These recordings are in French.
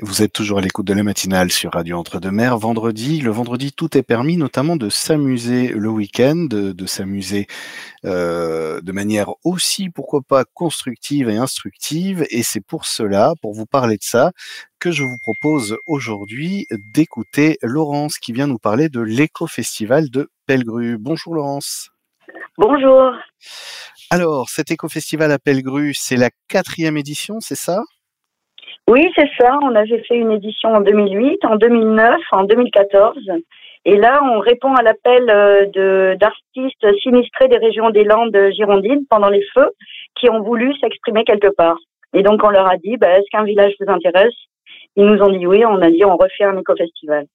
Vous êtes toujours à l'écoute de la matinale sur Radio Entre-deux-Mers. Vendredi, le vendredi, tout est permis, notamment de s'amuser le week-end, de, s'amuser euh, de manière aussi, pourquoi pas, constructive et instructive. Et c'est pour cela, pour vous parler de ça, que je vous propose aujourd'hui d'écouter Laurence qui vient nous parler de l'éco-festival de Pellegru. Bonjour Laurence. Bonjour. Alors, cet éco-festival à Pellegru, c'est la quatrième édition, c'est ça? Oui, c'est ça. On avait fait une édition en 2008, en 2009, en 2014. Et là, on répond à l'appel euh, d'artistes sinistrés des régions des Landes girondines pendant les feux qui ont voulu s'exprimer quelque part. Et donc, on leur a dit, bah, est-ce qu'un village vous intéresse? Ils nous ont dit oui. On a dit, on refait un éco-festival.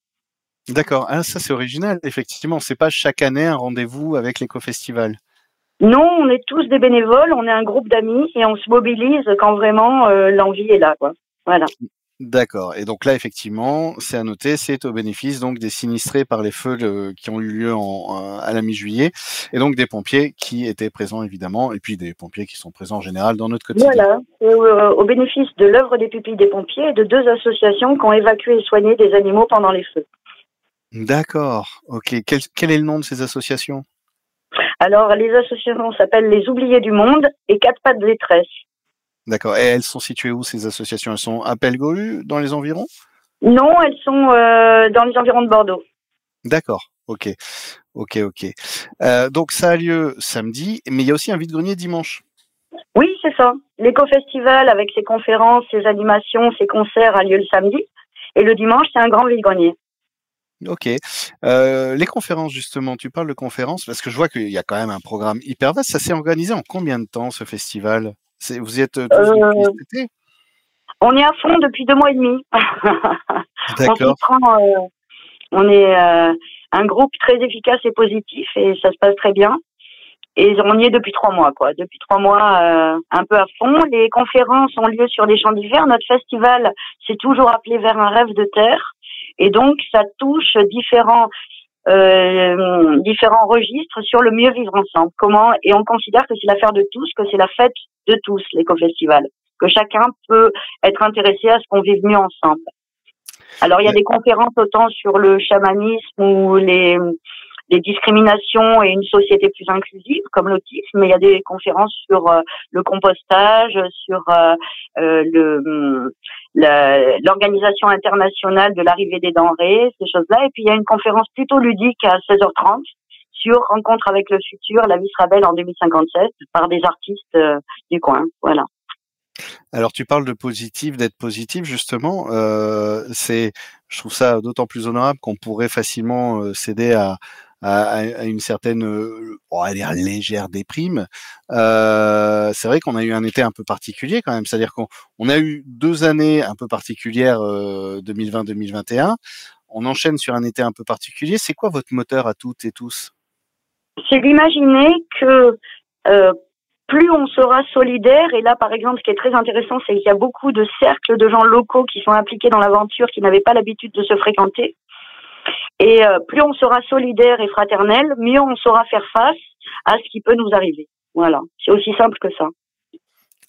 D'accord. Ah, ça, c'est original. Effectivement, c'est pas chaque année un rendez-vous avec l'éco-festival. Non, on est tous des bénévoles, on est un groupe d'amis et on se mobilise quand vraiment euh, l'envie est là. Quoi. Voilà. D'accord. Et donc là, effectivement, c'est à noter, c'est au bénéfice donc des sinistrés par les feux qui ont eu lieu en, à la mi-juillet, et donc des pompiers qui étaient présents évidemment, et puis des pompiers qui sont présents en général dans notre quotidien. Voilà, euh, au bénéfice de l'œuvre des pupilles des pompiers et de deux associations qui ont évacué et soigné des animaux pendant les feux. D'accord. Ok. Quel, quel est le nom de ces associations? Alors, les associations s'appellent les Oubliés du Monde et Quatre Pattes de Détresse. D'accord. Et elles sont situées où ces associations? Elles sont à Pellegru, dans les environs? Non, elles sont euh, dans les environs de Bordeaux. D'accord. Ok. Ok, ok. Euh, donc ça a lieu samedi, mais il y a aussi un vide-grenier dimanche. Oui, c'est ça. L'éco-festival avec ses conférences, ses animations, ses concerts a lieu le samedi. Et le dimanche, c'est un grand vide-grenier. Ok. Euh, les conférences, justement, tu parles de conférences parce que je vois qu'il y a quand même un programme hyper vaste. Ça s'est organisé en combien de temps, ce festival? Vous êtes euh, euh, On est à fond depuis deux mois et demi. D'accord. Euh, on, est un groupe très efficace et positif et ça se passe très bien. Et on y est depuis trois mois, quoi. Depuis trois mois, un peu à fond. Les conférences ont lieu sur les champs d'hiver. Notre festival s'est toujours appelé vers un rêve de terre. Et donc, ça touche différents euh, différents registres sur le mieux vivre ensemble. Comment et on considère que c'est l'affaire de tous, que c'est la fête de tous l'éco-festival, que chacun peut être intéressé à ce qu'on vive mieux ensemble. Alors il y a des conférences autant sur le chamanisme ou les des discriminations et une société plus inclusive comme l'autisme, il y a des conférences sur euh, le compostage, sur euh, euh le l'organisation internationale de l'arrivée des denrées, ces choses-là. Et puis il y a une conférence plutôt ludique à 16h30 sur Rencontre avec le futur, la vie sera belle en 2057 par des artistes du coin. Voilà. Alors tu parles de positif, d'être positif justement. C'est, je trouve ça d'autant plus honorable qu'on pourrait facilement céder à, à, une certaine, euh, on va dire légère déprime. Euh, c'est vrai qu'on a eu un été un peu particulier quand même, c'est-à-dire qu'on on a eu deux années un peu particulières, 2020-2021. On enchaîne sur un été un peu particulier. C'est quoi votre moteur à toutes et tous? C'est d'imaginer que euh, plus on sera solidaire, et là par exemple ce qui est très intéressant, c'est qu'il y a beaucoup de cercles de gens locaux qui sont impliqués dans l'aventure, qui n'avaient pas l'habitude de se fréquenter. Et euh, plus on sera solidaire et fraternel, mieux on saura faire face à ce qui peut nous arriver. Voilà, c'est aussi simple que ça.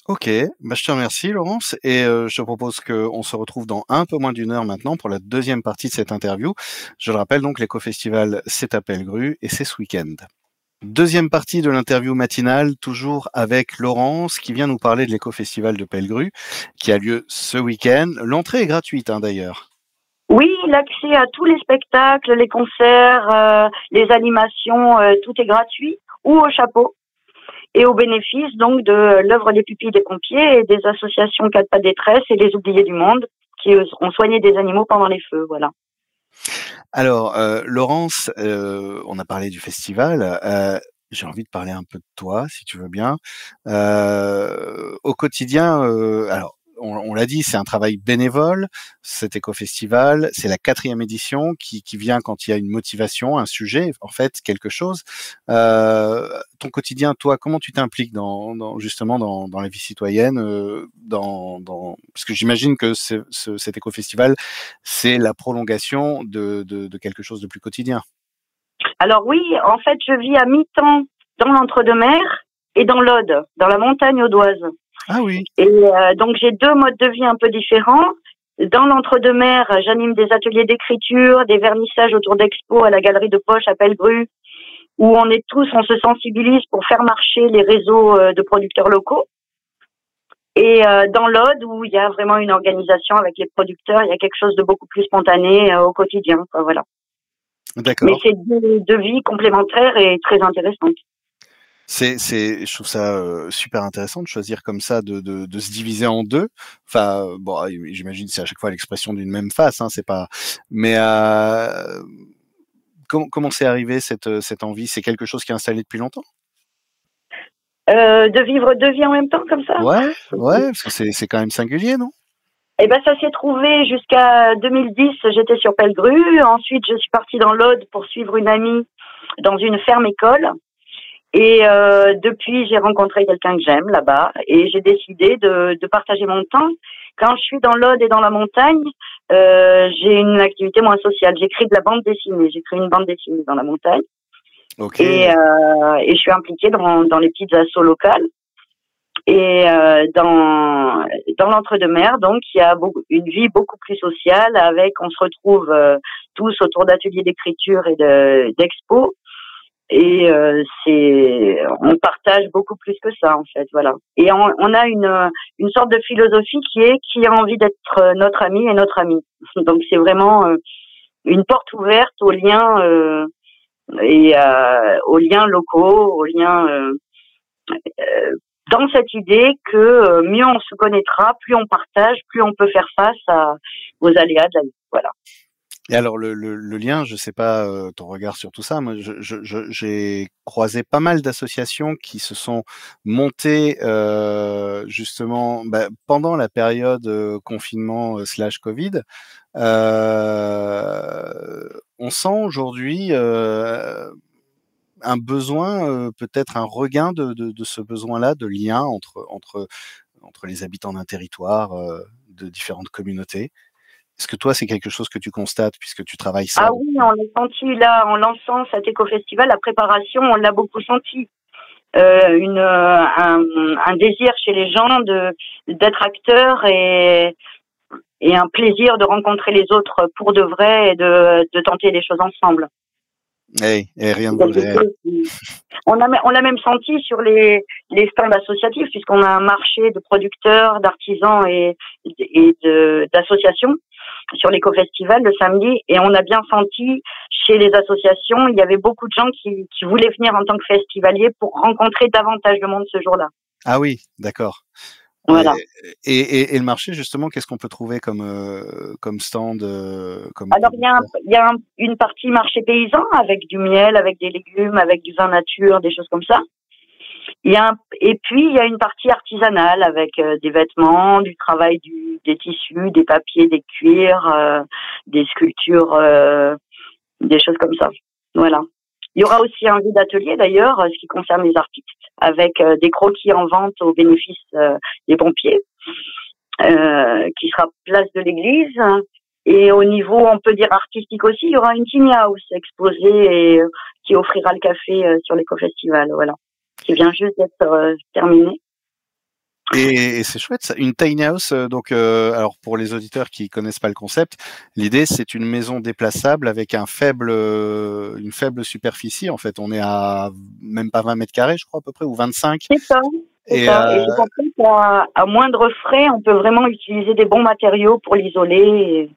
Ok, bah je te remercie Laurence et euh, je propose qu'on se retrouve dans un peu moins d'une heure maintenant pour la deuxième partie de cette interview. Je le rappelle donc, l'éco-festival c'est à Pellegru et c'est ce week-end. Deuxième partie de l'interview matinale, toujours avec Laurence, qui vient nous parler de l'éco-festival de Pellegru, qui a lieu ce week-end. L'entrée est gratuite, hein, d'ailleurs. Oui, l'accès à tous les spectacles, les concerts, euh, les animations, euh, tout est gratuit, ou au chapeau, et au bénéfice donc de l'œuvre des pupilles des pompiers et des associations Quatre pas détresse et les oubliés du monde qui ont soigné des animaux pendant les feux. Voilà. Alors, euh, Laurence, on a parlé du festival. J'ai envie de parler un peu de toi, si tu veux bien. au quotidien, alors on, l'a dit, c'est un travail bénévole, cet éco-festival, c'est la quatrième édition qui, vient quand il y a une motivation, un sujet, en fait, quelque chose. Euh, ton quotidien, toi, comment tu t'impliques dans, justement dans, la vie citoyenne, euh, dans, parce que j'imagine que cet éco-festival, c'est la prolongation de, quelque chose de plus quotidien. Alors oui, en fait, je vis à mi-temps dans l'entre-deux-mers et dans l'Aude, dans la montagne audoise. Ah oui. Et euh, donc j'ai deux modes de vie un peu différents. Dans l'entre-deux-mer, j'anime des ateliers d'écriture, des vernissages autour d'expos à la galerie de poche à Pellegru, où on est tous, on se sensibilise pour faire marcher les réseaux euh, de producteurs locaux. Et euh, dans l'Aude, où il y a vraiment une organisation avec les producteurs, il y a quelque chose de beaucoup plus spontané euh, au quotidien. Voilà. D'accord. Mais c'est deux, deux vies complémentaires et très intéressantes. C'est, c'est, je trouve ça euh, super intéressant de choisir comme ça, de, de, de se diviser en deux. Enfin, bon, j'imagine c'est à chaque fois l'expression d'une même face, hein, c'est pas. Mais euh, comment, comment c'est arrivé cette, cette envie? C'est quelque chose qui est installé depuis longtemps? Euh, De vivre deux vies en même temps comme ça? Ouais, ouais, parce que c'est, c'est quand même singulier, non? Eh ben, ça s'est trouvé jusqu'à 2010. J'étais sur Pellegru. Ensuite, je suis partie dans l'Aude pour suivre une amie dans une ferme école. Et euh, depuis, j'ai rencontré quelqu'un que j'aime là-bas et j'ai décidé de, de, partager mon temps. Quand je suis dans l'Aude et dans la montagne, euh, j'ai une activité moins sociale. J'écris de la bande dessinée. J'écris une bande dessinée dans la montagne. Okay. Et, euh, et, je suis impliquée dans, dans les petites assos locales. Et euh, dans dans l'entre-deux-mer, donc il y a beaucoup, une vie beaucoup plus sociale avec, on se retrouve euh, tous autour d'ateliers d'écriture et de d'expos et euh, c'est on partage beaucoup plus que ça en fait voilà. Et on, on, a une une sorte de philosophie qui est qui a envie d'être notre ami et notre ami donc c'est vraiment euh, une porte ouverte aux liens euh, et euh, aux liens locaux aux liens euh, euh, dans cette idée que mieux on se connaîtra plus on partage plus on peut faire face à, aux aléas de la vie. Voilà et alors le, lien, je sais pas euh, ton regard sur tout ça. Moi, j'ai croisé pas mal d'associations qui se sont montées euh, justement bah, pendant la période euh, confinement slash Covid. On sent aujourd'hui un besoin, peut-être un regain de, ce besoin-là de lien entre entre les habitants d'un territoire, de différentes communautés. Est-ce que toi, c'est quelque chose que tu constates puisque tu travailles ça? Ah oui, on l'a senti là en lançant cet éco-festival, la préparation, on l'a beaucoup senti. Euh, une, un, un, désir chez les gens de d'être acteurs et, et un plaisir de rencontrer les autres pour de vrai et de, de tenter des choses ensemble. Hey, et rien de On a, on l'a même senti sur les, les stands associatifs, puisqu'on a un marché de producteurs, d'artisans et, et d'associations sur l'éco-festival le samedi et on a bien senti chez les associations, il y avait beaucoup de gens qui, qui voulaient venir en tant que festivaliers pour rencontrer davantage de monde ce jour-là. Ah oui, d'accord. Voilà. Et, et, et, le marché, justement, qu'est-ce qu'on peut trouver comme, euh, comme stand euh, comme... Alors, il y a, un, y a un, une partie marché paysan avec du miel, avec des légumes, avec du vin nature, des choses comme ça. Et puis il y a une partie artisanale avec euh, des vêtements, du travail du, des tissus, des papiers, des cuirs, euh, des sculptures, euh, des choses comme ça. Voilà. Il y aura aussi un vide atelier d'ailleurs, ce qui concerne les artistes, avec des croquis en vente au bénéfice des pompiers, qui sera place de l'église. Et au niveau, on peut dire artistique aussi, il y aura une tiny house exposée et qui offrira le café sur l'éco-festival. Voilà qui vient juste d'être euh, terminé. Et, c'est chouette, ça. Une tiny house. Euh, donc, euh, alors pour les auditeurs qui connaissent pas le concept, l'idée c'est une maison déplaçable avec un faible, euh, une faible superficie. En fait, on est à même pas 20 mètres carrés, je crois à peu près, ou 25. C'est ça. Et, ça. Euh... et qu'à à moindre frais, on peut vraiment utiliser des bons matériaux pour l'isoler. Et...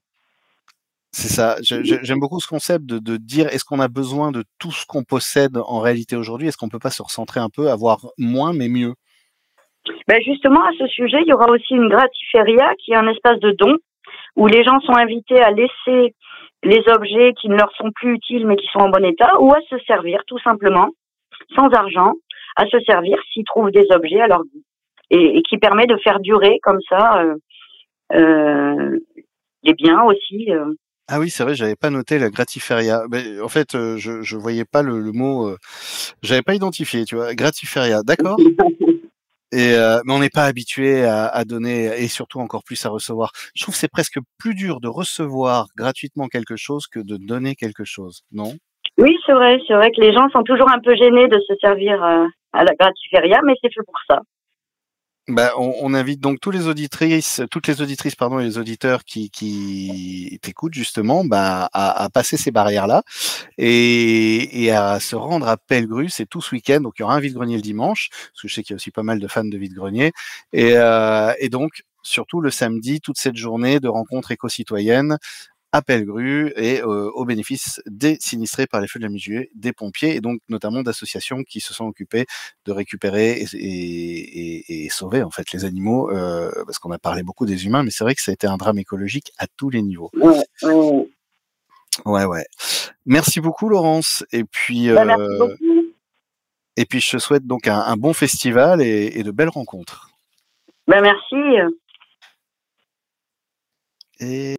C'est ça. J'aime beaucoup ce concept de, de dire est-ce qu'on a besoin de tout ce qu'on possède en réalité aujourd'hui? Est-ce qu'on peut pas se recentrer un peu, avoir moins mais mieux? Ben Justement, à ce sujet, il y aura aussi une gratiferia qui est un espace de don où les gens sont invités à laisser les objets qui ne leur sont plus utiles mais qui sont en bon état ou à se servir tout simplement, sans argent, à se servir s'ils trouvent des objets à leur goût et, qui permet de faire durer comme ça euh, euh, les biens aussi. Euh, ah oui, c'est vrai, j'avais pas noté la gratiferia. Mais en fait, euh, je je voyais pas le, mot, euh, j'avais pas identifié, tu vois, gratiferia. D'accord? Et euh, mais on n'est pas habitué à, à, donner et surtout encore plus à recevoir. Je trouve que c'est presque plus dur de recevoir gratuitement quelque chose que de donner quelque chose, non? Oui, c'est vrai, c'est vrai que les gens sont toujours un peu gênés de se servir à la gratiferia, mais c'est fait pour ça. Bah, on, on, invite donc tous les auditrices, toutes les auditrices pardon et les auditeurs qui, qui t'écoutent justement bah, à, à, passer ces barrières-là et, et, à se rendre à Pellegru, c'est tout ce week-end. Donc il y aura un vide-grenier le dimanche, parce que je sais qu'il y a aussi pas mal de fans de vide-grenier. Et, euh, et donc surtout le samedi, toute cette journée de rencontres éco-citoyennes à Pellegru et euh, au bénéfice des sinistrés par les feux de la musée, des pompiers et donc notamment d'associations qui se sont occupées de récupérer et, et, et sauver en fait les animaux euh, parce qu'on a parlé beaucoup des humains mais c'est vrai que ça a été un drame écologique à tous les niveaux. Ouais, ouais. Ouais, ouais. Merci beaucoup, Laurence. Et puis, bah, euh, et puis, je te souhaite donc un, un bon festival et, et, de belles rencontres. Bah, merci. Et